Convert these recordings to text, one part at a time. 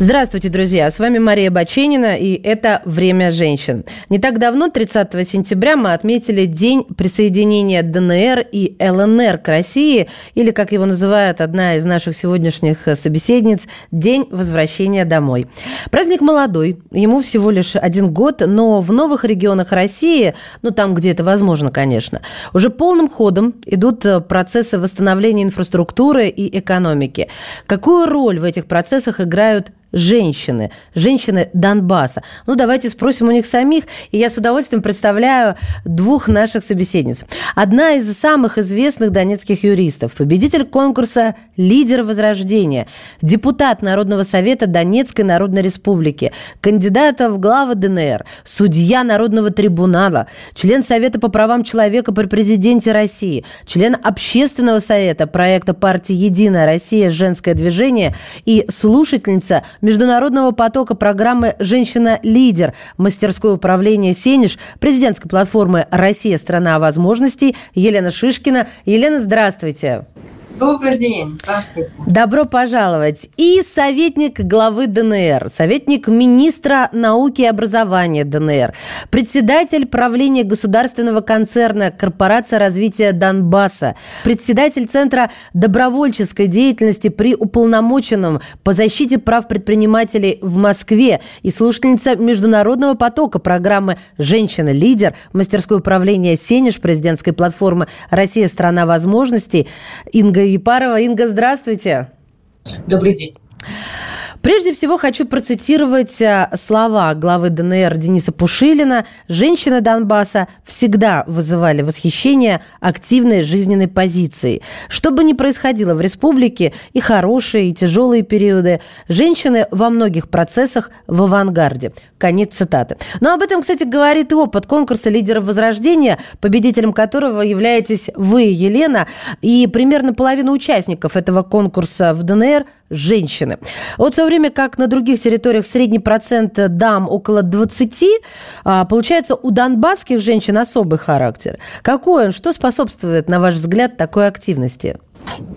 Здравствуйте, друзья! С вами Мария Баченина, и это «Время женщин». Не так давно, 30 сентября, мы отметили День присоединения ДНР и ЛНР к России, или, как его называет одна из наших сегодняшних собеседниц, День возвращения домой. Праздник молодой, ему всего лишь один год, но в новых регионах России, ну там, где это возможно, конечно, уже полным ходом идут процессы восстановления инфраструктуры и экономики. Какую роль в этих процессах играют женщины, женщины Донбасса. Ну, давайте спросим у них самих, и я с удовольствием представляю двух наших собеседниц. Одна из самых известных донецких юристов, победитель конкурса «Лидер Возрождения», депутат Народного совета Донецкой Народной Республики, кандидат в главы ДНР, судья Народного трибунала, член Совета по правам человека при президенте России, член Общественного совета проекта партии «Единая Россия. Женское движение» и слушательница международного потока программы «Женщина-лидер» мастерское управление «Сенеж», президентской платформы «Россия – страна возможностей» Елена Шишкина. Елена, здравствуйте. Добрый день. Здравствуйте. Добро пожаловать. И советник главы ДНР, советник министра науки и образования ДНР, председатель правления государственного концерна Корпорация развития Донбасса, председатель Центра добровольческой деятельности при уполномоченном по защите прав предпринимателей в Москве и слушательница международного потока программы «Женщина-лидер», мастерское управление «Сенеж», президентской платформы «Россия – страна возможностей» Инга Епарова. Инга, здравствуйте. Добрый день. Прежде всего хочу процитировать э, слова главы ДНР Дениса Пушилина. Женщины Донбасса всегда вызывали восхищение активной жизненной позицией. Что бы ни происходило в республике, и хорошие, и тяжелые периоды, женщины во многих процессах в авангарде. Конец цитаты. Но об этом, кстати, говорит и опыт конкурса лидеров Возрождения, победителем которого являетесь вы, Елена, и примерно половина участников этого конкурса в ДНР – женщины. Вот в то время как на других территориях средний процент дам около 20, а, получается у донбасских женщин особый характер. Какой он? Что способствует, на ваш взгляд, такой активности?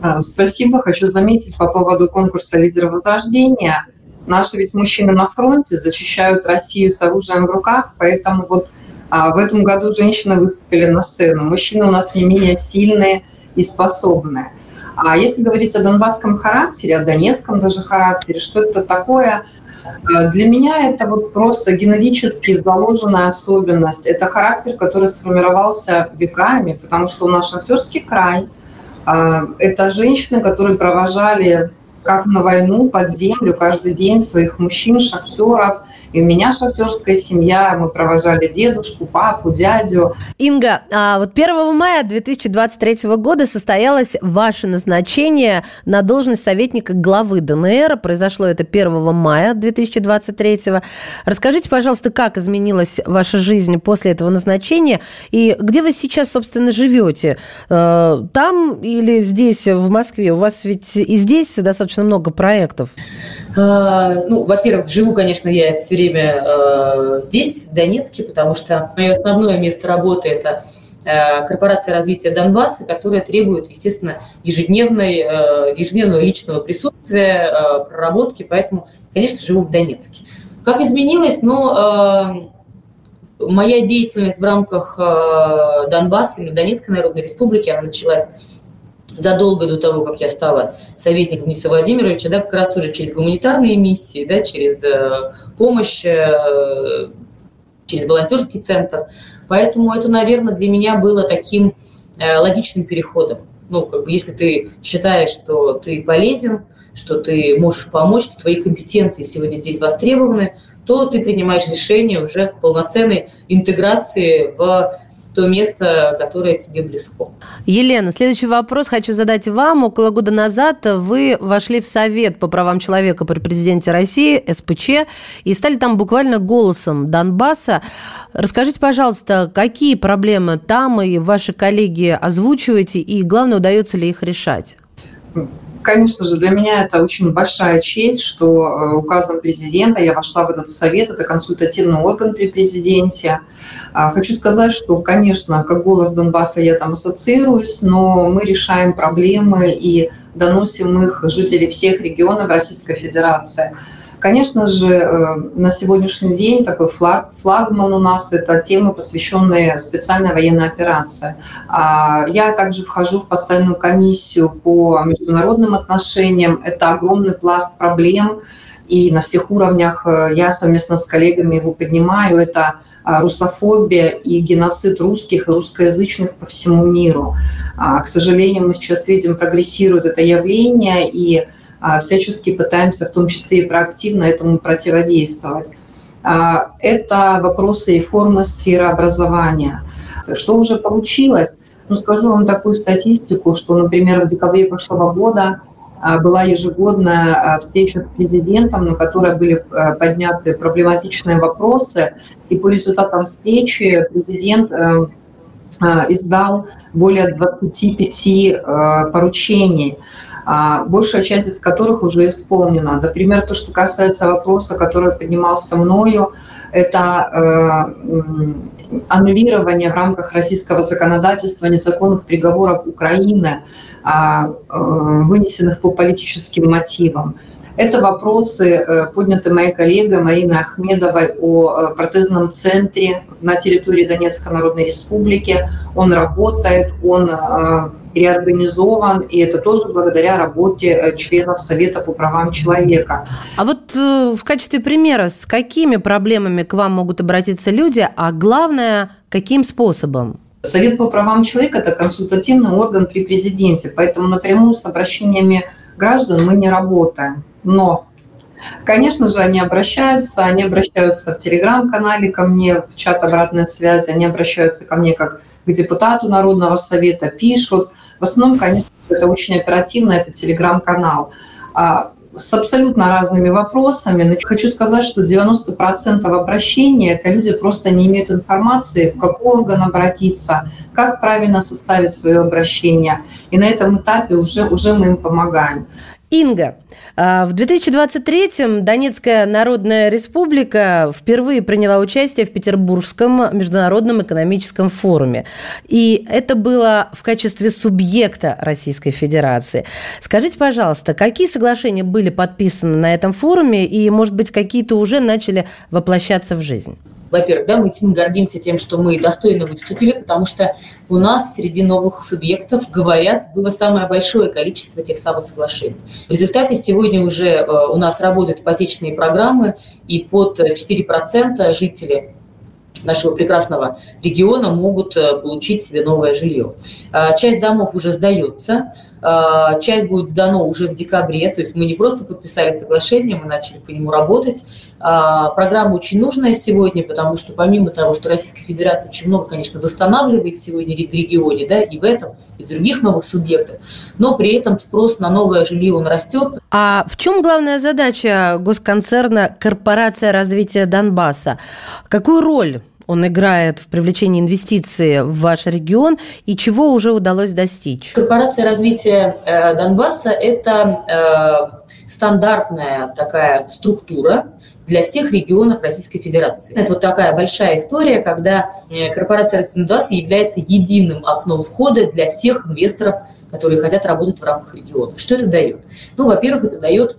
А, спасибо. Хочу заметить по поводу конкурса «Лидеры Возрождения». Наши ведь мужчины на фронте защищают Россию с оружием в руках, поэтому вот а, в этом году женщины выступили на сцену. Мужчины у нас не менее сильные и способные. А если говорить о донбасском характере, о донецком даже характере, что это такое? Э, для меня это вот просто генетически заложенная особенность. Это характер, который сформировался веками, потому что у нас шахтерский край. Э, это женщины, которые провожали как на войну под землю каждый день своих мужчин, шахтеров. И у меня шахтерская семья, мы провожали дедушку, папу, дядю. Инга, а вот 1 мая 2023 года состоялось ваше назначение на должность советника главы ДНР. Произошло это 1 мая 2023. Расскажите, пожалуйста, как изменилась ваша жизнь после этого назначения и где вы сейчас, собственно, живете? Э, там или здесь, в Москве? У вас ведь и здесь достаточно достаточно много проектов? А, ну, во-первых, живу, конечно, я все время э, здесь, в Донецке, потому что мое основное место работы – это э, корпорация развития Донбасса, которая требует, естественно, ежедневной, э, ежедневного личного присутствия, проработки, поэтому, конечно, живу в Донецке. Как изменилось? Ну, моя деятельность в рамках Донбасса, Донецкой Народной Республики, она началась задолго до того, как я стала советником Дениса Владимировича, да, как раз тоже через гуманитарные миссии, да, через э, помощь, э, через волонтерский центр. Поэтому это, наверное, для меня было таким э, логичным переходом. Ну, как бы, если ты считаешь, что ты полезен, что ты можешь помочь, что твои компетенции сегодня здесь востребованы, то ты принимаешь решение уже к полноценной интеграции в то место, которое тебе близко. Елена, следующий вопрос хочу задать вам. Около года назад вы вошли в Совет по правам человека при президенте России, СПЧ, и стали там буквально голосом Донбасса. Расскажите, пожалуйста, какие проблемы там и ваши коллеги озвучиваете, и главное, удается ли их решать? Конечно же, для меня это очень большая честь, что э, указом президента я вошла в этот совет. Это консультативный орган при президенте. А, хочу сказать, что, конечно, как голос Донбасса я там ассоциируюсь, но мы решаем проблемы и доносим их жителей всех регионов Российской Федерации. Конечно же, э, на сегодняшний день такой флаг, флагман у нас – это темы, посвященные специальной военной операции. А, я также вхожу в постоянную комиссию по международным отношениям. Это огромный пласт проблем, и на всех уровнях э, я совместно с коллегами его поднимаю. Это а, русофобия и геноцид русских и русскоязычных по всему миру. А, к сожалению, мы сейчас видим, прогрессирует это явление, и всячески пытаемся, в том числе и проактивно, этому противодействовать. А, это вопросы реформы сферы образования. Что уже получилось? Ну, скажу вам такую статистику, что, например, в декабре прошлого года а, была ежегодная встреча с президентом, на которой были подняты проблематичные вопросы. И по результатам встречи президент э, издал более 25 э, поручений – а, большая часть из которых уже исполнена. Например, то, что касается вопроса, который поднимался мною, это э, аннулирование в рамках российского законодательства незаконных приговоров Украины, а, э, вынесенных по политическим мотивам. Это вопросы, э, подняты моей коллегой Мариной Ахмедовой о протезном центре на территории Донецкой Народной Республики. Он работает, он реорганизован, и это тоже благодаря работе э, членов Совета по правам человека. А вот э, в качестве примера, с какими проблемами к вам могут обратиться люди, а главное, каким способом? Совет по правам человека – это консультативный орган при президенте, поэтому напрямую с обращениями граждан мы не работаем. Но Конечно же, они обращаются, они обращаются в телеграм-канале ко мне, в чат обратной связи, они обращаются ко мне как к депутату Народного совета, пишут. В основном, конечно, это очень оперативно, это телеграм-канал а, с абсолютно разными вопросами. Хочу сказать, что 90% обращений – это люди просто не имеют информации, в какой орган обратиться, как правильно составить свое обращение. И на этом этапе уже, уже мы им помогаем. Инга, а, в 2023-м Донецкая Народная Республика впервые приняла участие в Петербургском международном экономическом форуме. И это было в качестве субъекта Российской Федерации. Скажите, пожалуйста, какие соглашения были подписаны на этом форуме и, может быть, какие-то уже начали воплощаться в жизнь? Во-первых, да, мы сильно гордимся тем, что мы достойно выступили, потому что у нас среди новых субъектов, говорят, было самое большое количество тех самых соглашений. В результате сегодня уже э, у нас работают ипотечные программы, и под 4% жители нашего прекрасного региона могут э, получить себе новое жилье. А, часть домов уже сдается, а, часть будет сдана уже в декабре, то есть мы не просто подписали соглашение, мы начали по нему работать. Программа очень нужная сегодня, потому что помимо того, что Российская Федерация очень много, конечно, восстанавливает сегодня в регионе, да, и в этом, и в других новых субъектах, но при этом спрос на новое жилье, он растет. А в чем главная задача госконцерна «Корпорация развития Донбасса»? Какую роль он играет в привлечении инвестиций в ваш регион и чего уже удалось достичь? Корпорация развития э, Донбасса – это э, стандартная такая структура, для всех регионов Российской Федерации. Это вот такая большая история, когда э, корпорация Донбасса является единым окном входа для всех инвесторов, которые хотят работать в рамках региона. Что это дает? Ну, во-первых, это дает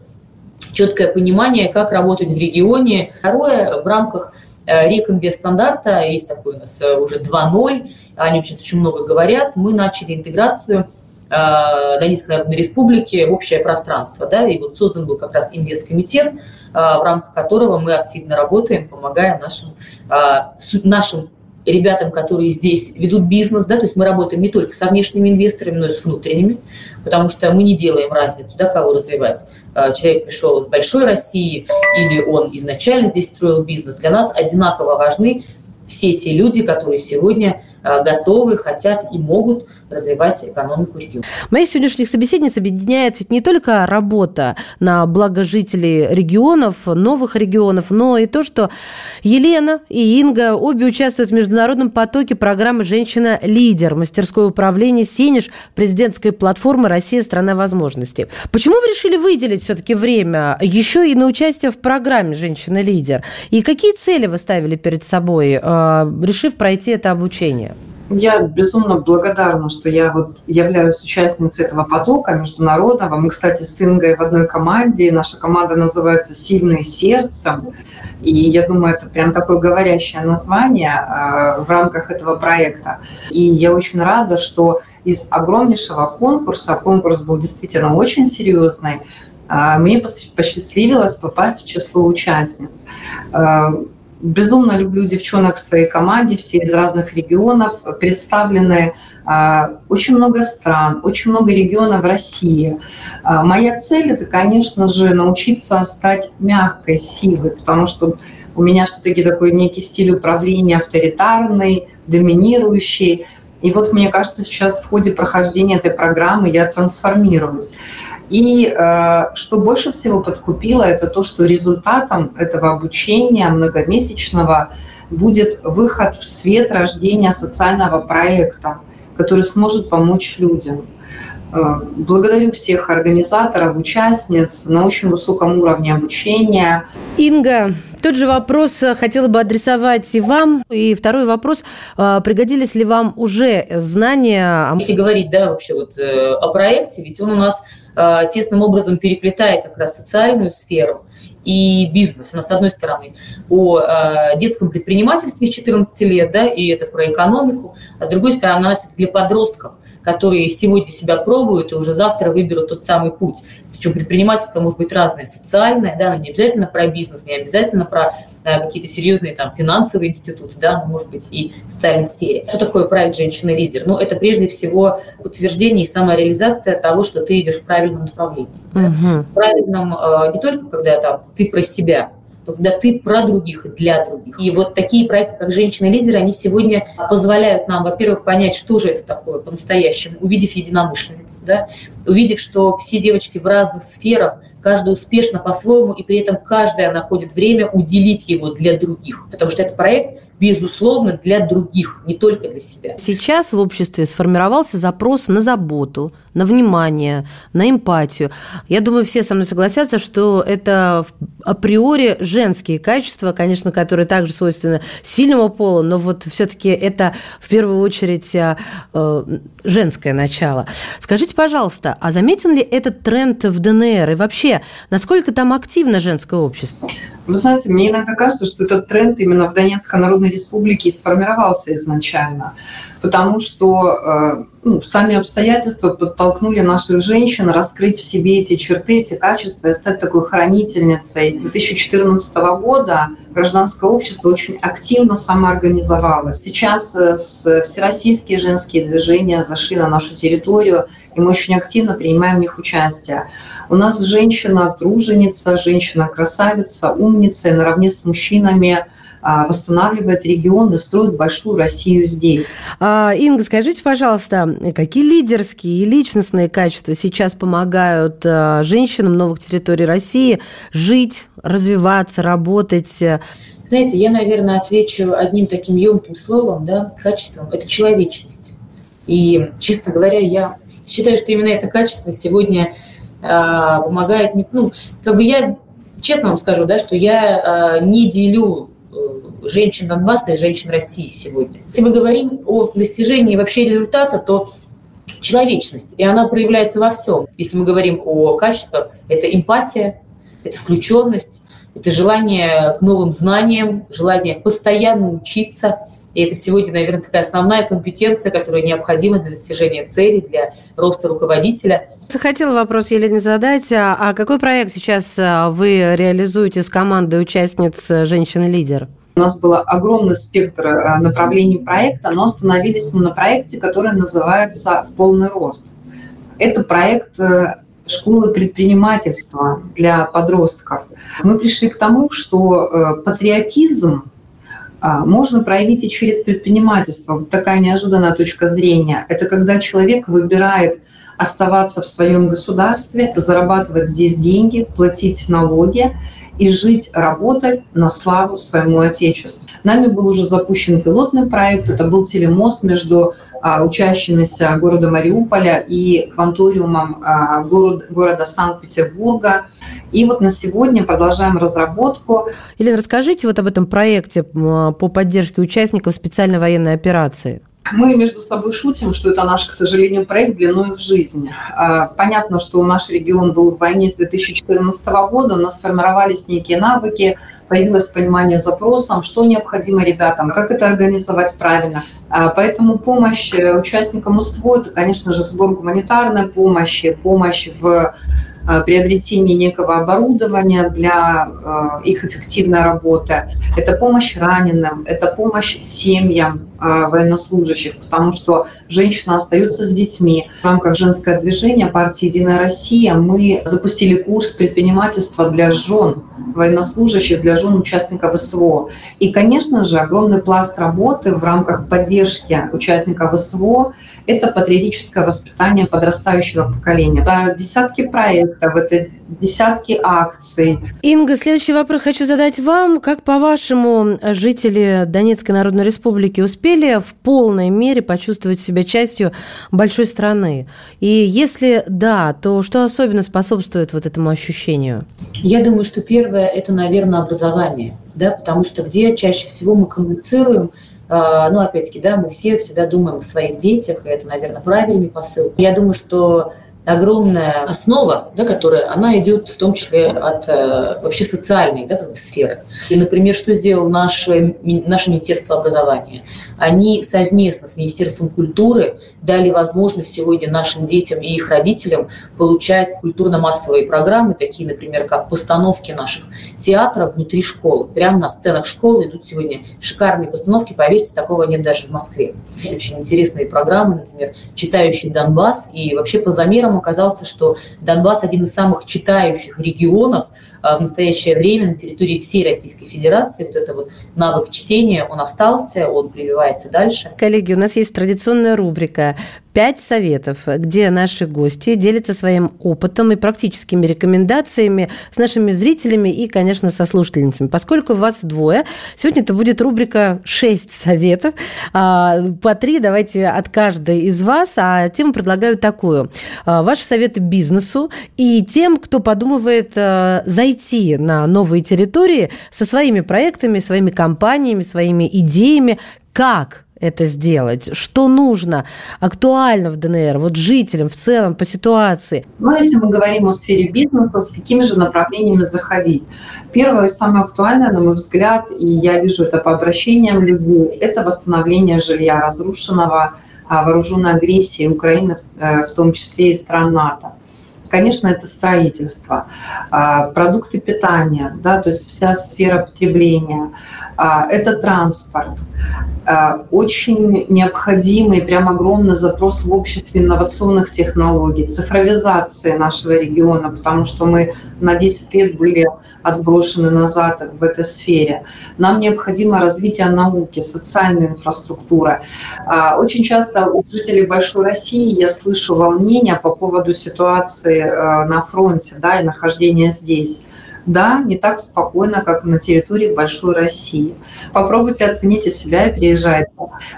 четкое понимание, как работать в регионе. Второе, в рамках Рекинвест-стандарта, есть такой у нас э, уже 2.0, о нем сейчас очень много говорят, мы начали интеграцию э, Донецкой Народной Республики в общее пространство. Да, и вот создан был как раз инвесткомитет, в рамках которого мы активно работаем, помогая нашим, нашим ребятам, которые здесь ведут бизнес, да, то есть мы работаем не только со внешними инвесторами, но и с внутренними, потому что мы не делаем разницу, да, кого развивать. А, человек пришел из большой России или он изначально здесь строил бизнес. Для нас одинаково важны все те люди, которые сегодня готовы, хотят и могут развивать экономику региона. Моих сегодняшних собеседниц объединяет ведь не только работа на благо жителей регионов, новых регионов, но и то, что Елена и Инга обе участвуют в международном потоке программы «Женщина-лидер» мастерское управление «Сенеж» президентской платформы «Россия – страна возможностей». Почему вы решили выделить все-таки время еще и на участие в программе «Женщина-лидер»? И какие цели вы ставили перед собой, э, решив пройти это обучение? Я безумно благодарна, что я вот являюсь участницей этого потока международного. Мы, кстати, с Ингой в одной команде. Наша команда называется «Сильные сердцем». И я думаю, это прям такое говорящее название э, в рамках этого проекта. И я очень рада, что из огромнейшего конкурса, конкурс был действительно очень серьезный, э, мне посчастливилось попасть в число участниц. Безумно люблю девчонок в своей команде, все из разных регионов представлены. А, очень много стран, очень много регионов России. А, моя цель – это, конечно же, научиться стать мягкой силой, потому что у меня все-таки такой некий стиль управления авторитарный, доминирующий. И вот, мне кажется, сейчас в ходе прохождения этой программы я трансформируюсь. И э, что больше всего подкупило, это то, что результатом этого обучения многомесячного будет выход в свет рождения социального проекта, который сможет помочь людям. Э, благодарю всех организаторов, участниц на очень высоком уровне обучения. Инга, тот же вопрос хотела бы адресовать и вам. И второй вопрос. Э, пригодились ли вам уже знания? Если говорить да, вообще вот о проекте, ведь он у нас тесным образом переплетает как раз социальную сферу и бизнес. У нас, с одной стороны, о э, детском предпринимательстве с 14 лет, да, и это про экономику, а с другой стороны, это для подростков, которые сегодня себя пробуют и уже завтра выберут тот самый путь. Причем предпринимательство может быть разное, социальное, да, но не обязательно про бизнес, не обязательно про э, какие-то серьезные там финансовые институты, да, но может быть и в социальной сфере. Что такое проект «Женщина-лидер»? Ну, это прежде всего утверждение и самореализация того, что ты идешь в правильном направлении. Да? Угу. В правильном э, не только когда там ты про себя, то когда ты про других и для других. И вот такие проекты, как «Женщины-лидеры», они сегодня позволяют нам, во-первых, понять, что же это такое по-настоящему, увидев единомышленниц, да, увидев, что все девочки в разных сферах, каждая успешна по-своему, и при этом каждая находит время уделить его для других. Потому что это проект, безусловно, для других, не только для себя. Сейчас в обществе сформировался запрос на заботу, на внимание, на эмпатию. Я думаю, все со мной согласятся, что это априори женские качества, конечно, которые также свойственны сильному полу, но вот все-таки это в первую очередь э, э, женское начало. Скажите, пожалуйста, а заметен ли этот тренд в ДНР и вообще, насколько там активно женское общество? Вы знаете, мне иногда кажется, что этот тренд именно в Донецкой Народной Республике сформировался изначально, потому что э, ну, сами обстоятельства подтолкнули наших женщин раскрыть в себе эти черты, эти качества и стать такой хранительницей. 2014 года гражданское общество очень активно самоорганизовалось. Сейчас э, всероссийские женские движения зашли на нашу территорию, и мы очень активно принимаем в них участие. У нас женщина-труженица, женщина-красавица, умница, и наравне с мужчинами восстанавливает регион и строит большую Россию здесь. А, Инга, скажите, пожалуйста, какие лидерские и личностные качества сейчас помогают а, женщинам новых территорий России жить, развиваться, работать? Знаете, я, наверное, отвечу одним таким емким словом, да, качеством. Это человечность. И, честно говоря, я считаю, что именно это качество сегодня э, помогает. Не, ну, как бы я честно вам скажу, да, что я э, не делю женщин Донбасса и женщин России сегодня. Если мы говорим о достижении вообще результата, то человечность, и она проявляется во всем. Если мы говорим о качествах, это эмпатия, это включенность, это желание к новым знаниям, желание постоянно учиться – и это сегодня, наверное, такая основная компетенция, которая необходима для достижения целей, для роста руководителя. Хотела вопрос Елене задать. А, а какой проект сейчас а, вы реализуете с командой участниц «Женщины-лидер»? У нас был огромный спектр а, направлений проекта, но остановились мы на проекте, который называется «В полный рост». Это проект э, школы предпринимательства для подростков. Мы пришли к тому, что э, патриотизм можно проявить и через предпринимательство. Вот такая неожиданная точка зрения. Это когда человек выбирает оставаться в своем государстве, зарабатывать здесь деньги, платить налоги и жить, работать на славу своему Отечеству. Нами был уже запущен пилотный проект. Это был телемост между а, учащимися города Мариуполя и кванториумом а, город, города Санкт-Петербурга. И вот на сегодня продолжаем разработку. Елена, расскажите вот об этом проекте по поддержке участников специальной военной операции. Мы между собой шутим, что это наш, к сожалению, проект длиной в жизнь. А, понятно, что наш регион был в войне с 2014 года, у нас сформировались некие навыки, появилось понимание запросом, что необходимо ребятам, как это организовать правильно. А, поэтому помощь участникам УСТВО – это, конечно же, сбор гуманитарной помощи, помощь в Э, приобретение некого оборудования для э, их эффективной работы. Это помощь раненым, это помощь семьям э, военнослужащих, потому что женщины остаются с детьми. В рамках женского движения партии «Единая Россия» мы запустили курс предпринимательства для жен военнослужащих, для жен участников СВО. И, конечно же, огромный пласт работы в рамках поддержки участников СВО – это патриотическое воспитание подрастающего поколения. Это десятки проектов, это десятки акций. Инга, следующий вопрос хочу задать вам. Как, по-вашему, жители Донецкой Народной Республики успели в полной мере почувствовать себя частью большой страны? И если да, то что особенно способствует вот этому ощущению? Я думаю, что первое – это, наверное, образование. Да, потому что где чаще всего мы коммуницируем а, ну, опять-таки, да, мы все всегда думаем о своих детях, и это, наверное, правильный посыл. Я думаю, что огромная основа, да, которая, она идет в том числе от э, вообще социальной да, как бы сферы. И, например, что сделал наше, наше Министерство образования? Они совместно с Министерством культуры дали возможность сегодня нашим детям и их родителям получать культурно-массовые программы, такие, например, как постановки наших театров внутри школы. Прямо на сценах школы идут сегодня шикарные постановки, поверьте, такого нет даже в Москве. Очень интересные программы, например, «Читающий Донбасс», и вообще по замерам итогом оказалось, что Донбасс один из самых читающих регионов а, в настоящее время на территории всей Российской Федерации. Вот это вот навык чтения, он остался, он прививается дальше. Коллеги, у нас есть традиционная рубрика пять советов, где наши гости делятся своим опытом и практическими рекомендациями с нашими зрителями и, конечно, со слушательницами. Поскольку вас двое, сегодня это будет рубрика шесть советов. А, по три давайте от каждой из вас, а тему предлагаю такую. Ваши советы бизнесу и тем, кто подумывает а, зайти на новые территории со своими проектами, своими компаниями, своими идеями, как это сделать? Что нужно актуально в ДНР, вот жителям в целом по ситуации? Ну, если мы говорим о сфере бизнеса, с какими же направлениями заходить? Первое и самое актуальное, на мой взгляд, и я вижу это по обращениям людей, это восстановление жилья разрушенного вооруженной агрессии Украины, э, в том числе и стран НАТО конечно, это строительство, а, продукты питания, да, то есть вся сфера потребления, а, это транспорт. А, очень необходимый, прям огромный запрос в обществе инновационных технологий, цифровизации нашего региона, потому что мы на 10 лет были отброшены назад в этой сфере. Нам необходимо развитие науки, социальной инфраструктуры. Очень часто у жителей Большой России я слышу волнения по поводу ситуации на фронте да, и нахождения здесь да, не так спокойно, как на территории Большой России. Попробуйте оцените себя и приезжайте.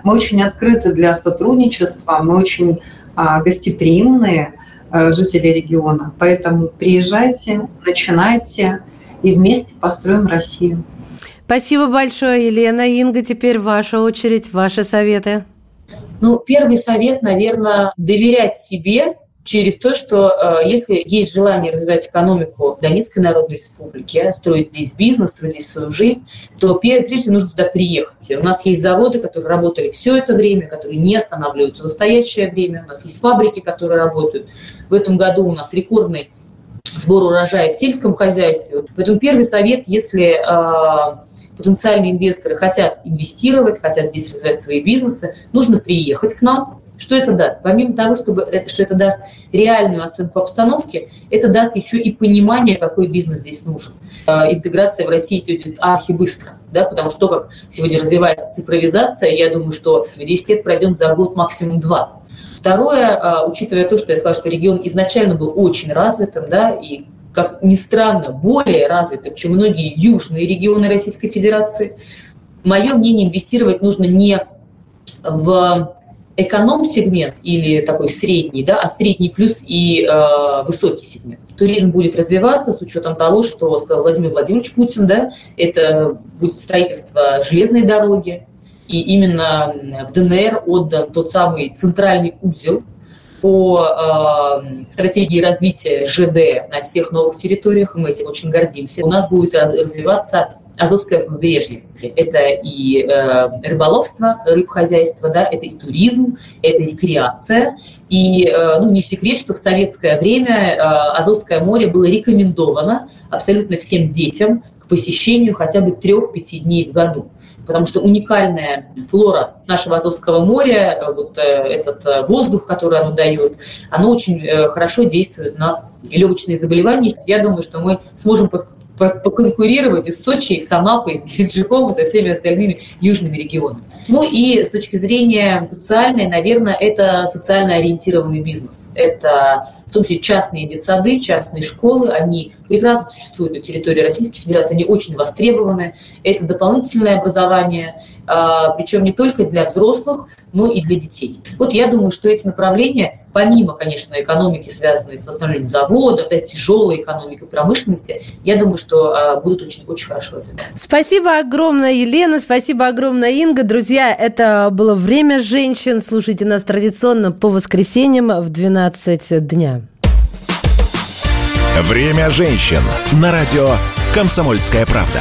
Мы очень открыты для сотрудничества, мы очень а, гостеприимные а, жители региона, поэтому приезжайте, начинайте и вместе построим Россию. Спасибо большое, Елена. Инга, теперь ваша очередь, ваши советы. Ну, первый совет, наверное, доверять себе через то, что э, если есть желание развивать экономику Донецкой Народной Республики, строить здесь бизнес, строить здесь свою жизнь, то прежде всего нужно туда приехать. У нас есть заводы, которые работали все это время, которые не останавливаются в настоящее время. У нас есть фабрики, которые работают. В этом году у нас рекордный сбор урожая в сельском хозяйстве. Поэтому первый совет, если э, потенциальные инвесторы хотят инвестировать, хотят здесь развивать свои бизнесы, нужно приехать к нам, что это даст? Помимо того, чтобы это, что это даст реальную оценку обстановки, это даст еще и понимание, какой бизнес здесь нужен. интеграция в России идет архибыстро, да, потому что то, как сегодня развивается цифровизация, я думаю, что 10 лет пройдем за год, максимум два. Второе, учитывая то, что я сказала, что регион изначально был очень развитым, да, и как ни странно, более развитым, чем многие южные регионы Российской Федерации. Мое мнение, инвестировать нужно не в эконом-сегмент или такой средний, да, а средний плюс и э, высокий сегмент. Туризм будет развиваться с учетом того, что сказал Владимир Владимирович Путин, да, это будет строительство железной дороги, и именно в ДНР отдан тот самый центральный узел по э, стратегии развития ЖД на всех новых территориях, мы этим очень гордимся. У нас будет развиваться Азовское побережье. Это и э, рыболовство, рыбхозяйство, да, это и туризм, это рекреация. И э, ну, не секрет, что в советское время э, Азовское море было рекомендовано абсолютно всем детям к посещению хотя бы трех-пяти дней в году потому что уникальная флора нашего Азовского моря, э, вот э, этот э, воздух, который оно дает, оно очень хорошо действует на легочные заболевания. Я думаю, что мы сможем поконкурировать и с Сочи, и с Анапой, и с Геленджиком, и со всеми остальными южными регионами. Ну и с точки зрения социальной, наверное, это социально ориентированный бизнес. Это в том числе частные детсады, частные школы, они прекрасно существуют на территории Российской Федерации, они очень востребованы. Это дополнительное образование, а, причем не только для взрослых, но и для детей. Вот я думаю, что эти направления, помимо, конечно, экономики, связанной с восстановлением заводов, да, тяжелой экономикой промышленности, я думаю, что а, будут очень, очень хорошо развиваться. Спасибо огромное, Елена, спасибо огромное, Инга. Друзья, это было «Время женщин». Слушайте нас традиционно по воскресеньям в 12 дня. «Время женщин» на радио «Комсомольская правда».